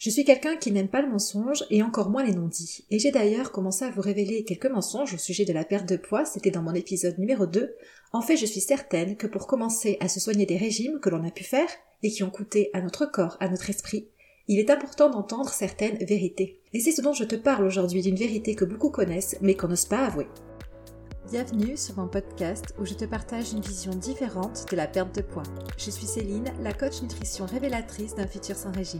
Je suis quelqu'un qui n'aime pas le mensonge et encore moins les non-dits. Et j'ai d'ailleurs commencé à vous révéler quelques mensonges au sujet de la perte de poids, c'était dans mon épisode numéro 2. En fait, je suis certaine que pour commencer à se soigner des régimes que l'on a pu faire et qui ont coûté à notre corps, à notre esprit, il est important d'entendre certaines vérités. Et c'est ce dont je te parle aujourd'hui, d'une vérité que beaucoup connaissent mais qu'on n'ose pas avouer. Bienvenue sur mon podcast où je te partage une vision différente de la perte de poids. Je suis Céline, la coach nutrition révélatrice d'un futur sans régime.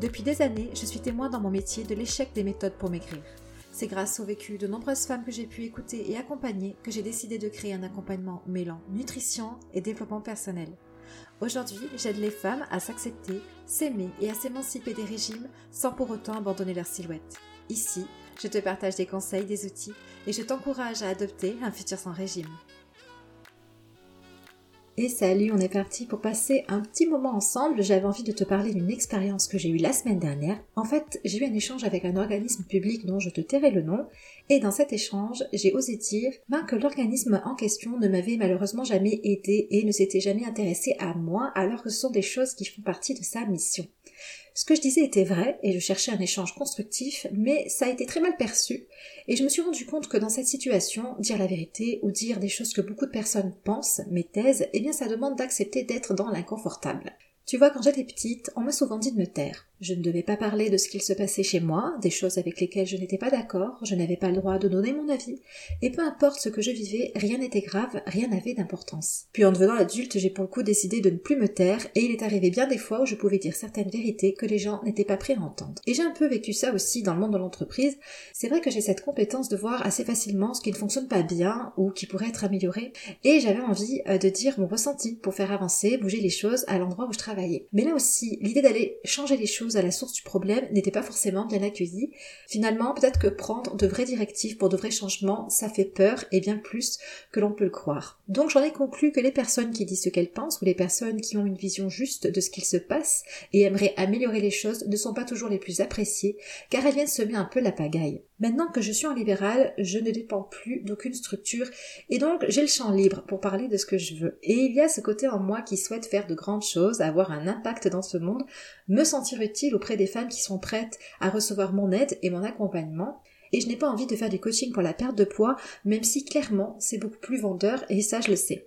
Depuis des années, je suis témoin dans mon métier de l'échec des méthodes pour maigrir. C'est grâce au vécu de nombreuses femmes que j'ai pu écouter et accompagner que j'ai décidé de créer un accompagnement mêlant nutrition et développement personnel. Aujourd'hui, j'aide les femmes à s'accepter, s'aimer et à s'émanciper des régimes sans pour autant abandonner leur silhouette. Ici, je te partage des conseils, des outils et je t'encourage à adopter un futur sans régime. Et salut, on est parti pour passer un petit moment ensemble. J'avais envie de te parler d'une expérience que j'ai eue la semaine dernière. En fait, j'ai eu un échange avec un organisme public dont je te tairai le nom. Et dans cet échange, j'ai osé dire ben, que l'organisme en question ne m'avait malheureusement jamais aidé et ne s'était jamais intéressé à moi alors que ce sont des choses qui font partie de sa mission. Ce que je disais était vrai et je cherchais un échange constructif, mais ça a été très mal perçu et je me suis rendu compte que dans cette situation, dire la vérité ou dire des choses que beaucoup de personnes pensent, mais taisent, eh bien ça demande d'accepter d'être dans l'inconfortable. Tu vois, quand j'étais petite, on m'a souvent dit de me taire. Je ne devais pas parler de ce qu'il se passait chez moi, des choses avec lesquelles je n'étais pas d'accord, je n'avais pas le droit de donner mon avis, et peu importe ce que je vivais, rien n'était grave, rien n'avait d'importance. Puis en devenant adulte, j'ai pour le coup décidé de ne plus me taire, et il est arrivé bien des fois où je pouvais dire certaines vérités que les gens n'étaient pas prêts à entendre. Et j'ai un peu vécu ça aussi dans le monde de l'entreprise. C'est vrai que j'ai cette compétence de voir assez facilement ce qui ne fonctionne pas bien ou qui pourrait être amélioré, et j'avais envie euh, de dire mon ressenti pour faire avancer, bouger les choses à l'endroit où je travaillais. Mais là aussi, l'idée d'aller changer les choses à la source du problème n'était pas forcément bien accueillie. Finalement, peut-être que prendre de vraies directives pour de vrais changements, ça fait peur et bien plus que l'on peut le croire. Donc j'en ai conclu que les personnes qui disent ce qu'elles pensent ou les personnes qui ont une vision juste de ce qu'il se passe et aimeraient améliorer les choses ne sont pas toujours les plus appréciées car elles viennent semer un peu la pagaille. Maintenant que je suis en libéral, je ne dépends plus d'aucune structure et donc j'ai le champ libre pour parler de ce que je veux. Et il y a ce côté en moi qui souhaite faire de grandes choses, avoir un impact dans ce monde, me sentir utile auprès des femmes qui sont prêtes à recevoir mon aide et mon accompagnement et je n'ai pas envie de faire du coaching pour la perte de poids, même si clairement c'est beaucoup plus vendeur et ça je le sais.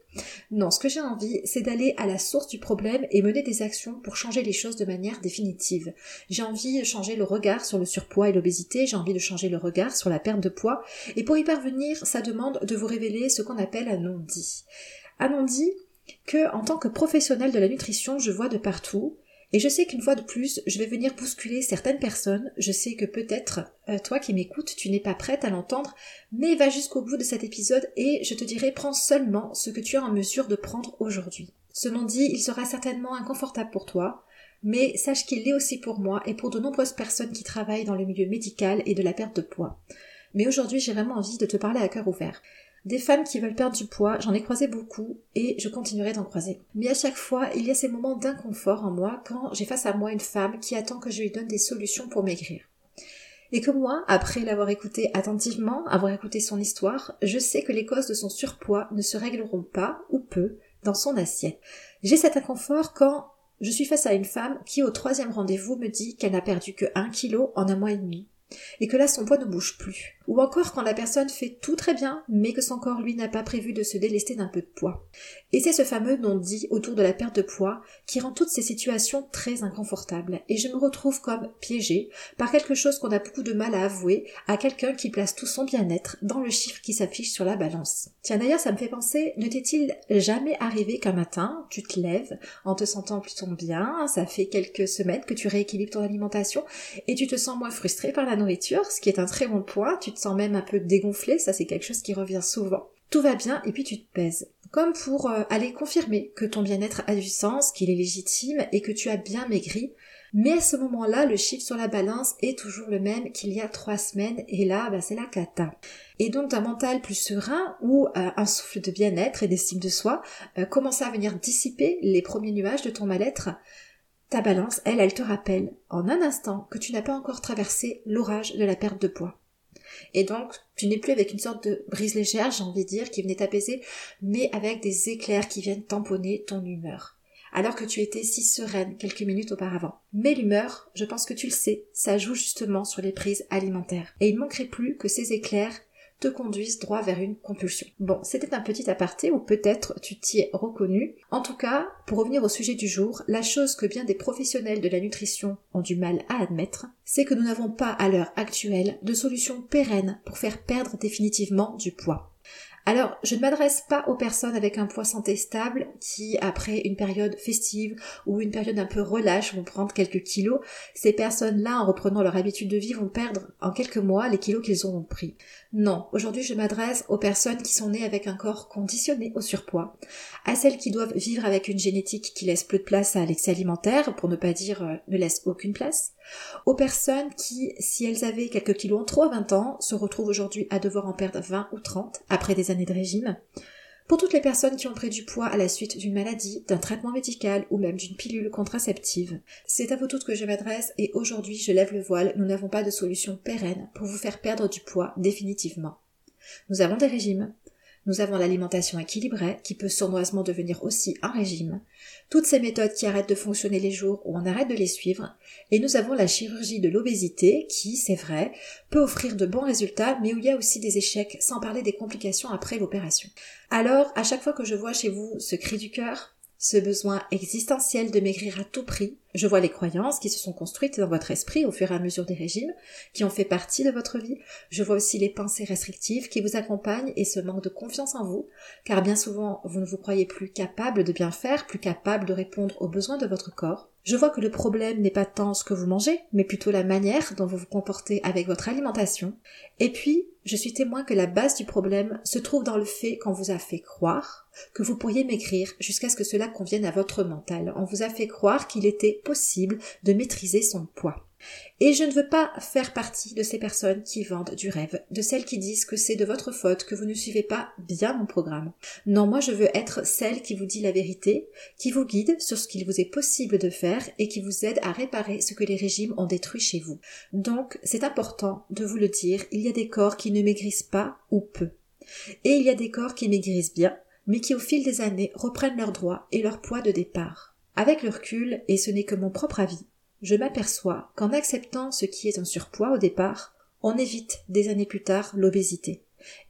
Non, ce que j'ai envie, c'est d'aller à la source du problème et mener des actions pour changer les choses de manière définitive. J'ai envie de changer le regard sur le surpoids et l'obésité, j'ai envie de changer le regard sur la perte de poids, et pour y parvenir, ça demande de vous révéler ce qu'on appelle un non-dit. Un non-dit que, en tant que professionnel de la nutrition, je vois de partout, et je sais qu'une fois de plus, je vais venir bousculer certaines personnes. Je sais que peut-être, euh, toi qui m'écoutes, tu n'es pas prête à l'entendre, mais va jusqu'au bout de cet épisode et je te dirai prends seulement ce que tu es en mesure de prendre aujourd'hui. Ce non-dit, il sera certainement inconfortable pour toi, mais sache qu'il l'est aussi pour moi et pour de nombreuses personnes qui travaillent dans le milieu médical et de la perte de poids. Mais aujourd'hui, j'ai vraiment envie de te parler à cœur ouvert. Des femmes qui veulent perdre du poids, j'en ai croisé beaucoup et je continuerai d'en croiser. Mais à chaque fois, il y a ces moments d'inconfort en moi quand j'ai face à moi une femme qui attend que je lui donne des solutions pour maigrir. Et que moi, après l'avoir écouté attentivement, avoir écouté son histoire, je sais que les causes de son surpoids ne se régleront pas, ou peu, dans son assiette. J'ai cet inconfort quand je suis face à une femme qui au troisième rendez-vous me dit qu'elle n'a perdu que un kilo en un mois et demi et que là son poids ne bouge plus. Ou encore quand la personne fait tout très bien, mais que son corps lui n'a pas prévu de se délester d'un peu de poids. Et c'est ce fameux non-dit autour de la perte de poids qui rend toutes ces situations très inconfortables, et je me retrouve comme piégée par quelque chose qu'on a beaucoup de mal à avouer à quelqu'un qui place tout son bien-être dans le chiffre qui s'affiche sur la balance. Tiens d'ailleurs ça me fait penser, ne t'est-il jamais arrivé qu'un matin tu te lèves en te sentant plutôt bien, ça fait quelques semaines que tu rééquilibres ton alimentation et tu te sens moins frustré par la nourriture, ce qui est un très bon point, tu te sens même un peu dégonflé, ça c'est quelque chose qui revient souvent. Tout va bien et puis tu te pèses. Comme pour euh, aller confirmer que ton bien-être a du sens, qu'il est légitime et que tu as bien maigri. Mais à ce moment-là, le chiffre sur la balance est toujours le même qu'il y a trois semaines et là, bah, c'est la cata. Et donc d'un mental plus serein ou euh, un souffle de bien-être et d'estime de soi euh, commence à venir dissiper les premiers nuages de ton mal-être, ta balance, elle, elle te rappelle en un instant que tu n'as pas encore traversé l'orage de la perte de poids. Et donc, tu n'es plus avec une sorte de brise légère, j'ai envie de dire, qui venait t'apaiser, mais avec des éclairs qui viennent tamponner ton humeur. alors que tu étais si sereine quelques minutes auparavant. Mais l'humeur, je pense que tu le sais, ça joue justement sur les prises alimentaires. Et il manquerait plus que ces éclairs te conduisent droit vers une compulsion. Bon, c'était un petit aparté ou peut-être tu t'y es reconnu. En tout cas, pour revenir au sujet du jour, la chose que bien des professionnels de la nutrition ont du mal à admettre, c'est que nous n'avons pas à l'heure actuelle de solution pérenne pour faire perdre définitivement du poids. Alors, je ne m'adresse pas aux personnes avec un poids santé stable qui, après une période festive ou une période un peu relâche, vont prendre quelques kilos. Ces personnes-là, en reprenant leur habitude de vie, vont perdre en quelques mois les kilos qu'ils auront pris. Non, aujourd'hui je m'adresse aux personnes qui sont nées avec un corps conditionné au surpoids, à celles qui doivent vivre avec une génétique qui laisse peu de place à l'excès alimentaire, pour ne pas dire euh, ne laisse aucune place, aux personnes qui, si elles avaient quelques kilos en trop à 20 ans, se retrouvent aujourd'hui à devoir en perdre 20 ou 30 après des années de régime, pour toutes les personnes qui ont pris du poids à la suite d'une maladie, d'un traitement médical ou même d'une pilule contraceptive. C'est à vous toutes que je m'adresse et aujourd'hui je lève le voile, nous n'avons pas de solution pérenne pour vous faire perdre du poids définitivement. Nous avons des régimes, nous avons l'alimentation équilibrée, qui peut sournoisement devenir aussi un régime, toutes ces méthodes qui arrêtent de fonctionner les jours où on arrête de les suivre, et nous avons la chirurgie de l'obésité, qui, c'est vrai, peut offrir de bons résultats, mais où il y a aussi des échecs, sans parler des complications après l'opération. Alors, à chaque fois que je vois chez vous ce cri du cœur, ce besoin existentiel de maigrir à tout prix. Je vois les croyances qui se sont construites dans votre esprit au fur et à mesure des régimes, qui ont fait partie de votre vie. Je vois aussi les pensées restrictives qui vous accompagnent et ce manque de confiance en vous, car bien souvent vous ne vous croyez plus capable de bien faire, plus capable de répondre aux besoins de votre corps. Je vois que le problème n'est pas tant ce que vous mangez, mais plutôt la manière dont vous vous comportez avec votre alimentation. Et puis, je suis témoin que la base du problème se trouve dans le fait qu'on vous a fait croire que vous pourriez maigrir jusqu'à ce que cela convienne à votre mental. On vous a fait croire qu'il était possible de maîtriser son poids. Et je ne veux pas faire partie de ces personnes qui vendent du rêve, de celles qui disent que c'est de votre faute, que vous ne suivez pas bien mon programme. Non, moi je veux être celle qui vous dit la vérité, qui vous guide sur ce qu'il vous est possible de faire et qui vous aide à réparer ce que les régimes ont détruit chez vous. Donc, c'est important de vous le dire, il y a des corps qui ne maigrissent pas ou peu. Et il y a des corps qui maigrissent bien, mais qui au fil des années reprennent leurs droits et leur poids de départ. Avec le recul, et ce n'est que mon propre avis, je m'aperçois qu'en acceptant ce qui est un surpoids au départ, on évite des années plus tard l'obésité.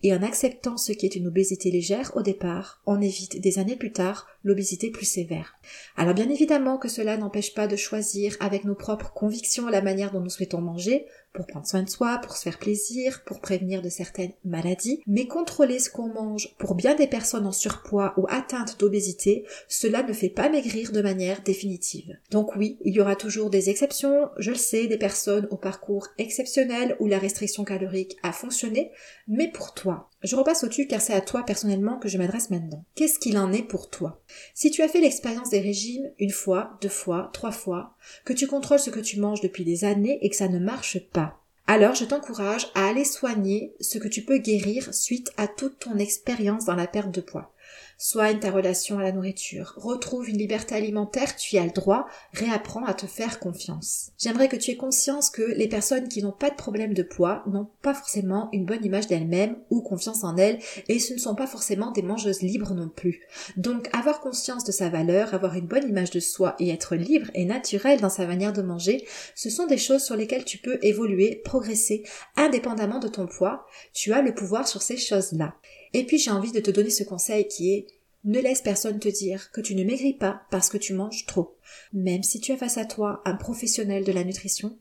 Et en acceptant ce qui est une obésité légère au départ, on évite des années plus tard l'obésité plus sévère. Alors bien évidemment que cela n'empêche pas de choisir avec nos propres convictions la manière dont nous souhaitons manger, pour prendre soin de soi, pour se faire plaisir, pour prévenir de certaines maladies, mais contrôler ce qu'on mange pour bien des personnes en surpoids ou atteintes d'obésité, cela ne fait pas maigrir de manière définitive. Donc oui, il y aura toujours des exceptions, je le sais, des personnes au parcours exceptionnel où la restriction calorique a fonctionné, mais toi, je repasse au-dessus car c'est à toi personnellement que je m'adresse maintenant. Qu'est-ce qu'il en est pour toi? Si tu as fait l'expérience des régimes une fois, deux fois, trois fois, que tu contrôles ce que tu manges depuis des années et que ça ne marche pas, alors je t'encourage à aller soigner ce que tu peux guérir suite à toute ton expérience dans la perte de poids. Soigne ta relation à la nourriture, retrouve une liberté alimentaire, tu y as le droit, réapprends à te faire confiance. J'aimerais que tu aies conscience que les personnes qui n'ont pas de problème de poids n'ont pas forcément une bonne image d'elles-mêmes ou confiance en elles et ce ne sont pas forcément des mangeuses libres non plus. Donc avoir conscience de sa valeur, avoir une bonne image de soi et être libre et naturel dans sa manière de manger, ce sont des choses sur lesquelles tu peux évoluer, progresser indépendamment de ton poids. Tu as le pouvoir sur ces choses-là. Et puis j'ai envie de te donner ce conseil qui est ne laisse personne te dire que tu ne maigris pas parce que tu manges trop. Même si tu as face à toi un professionnel de la nutrition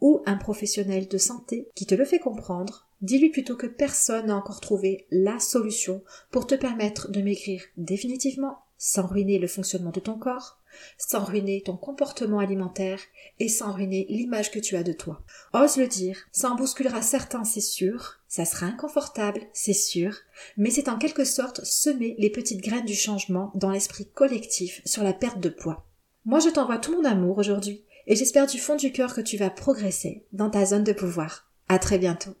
ou un professionnel de santé qui te le fait comprendre, dis-lui plutôt que personne n'a encore trouvé la solution pour te permettre de maigrir définitivement sans ruiner le fonctionnement de ton corps, sans ruiner ton comportement alimentaire et sans ruiner l'image que tu as de toi. Ose le dire, ça en bousculera certains, c'est sûr, ça sera inconfortable, c'est sûr, mais c'est en quelque sorte semer les petites graines du changement dans l'esprit collectif sur la perte de poids. Moi je t'envoie tout mon amour aujourd'hui et j'espère du fond du cœur que tu vas progresser dans ta zone de pouvoir. À très bientôt.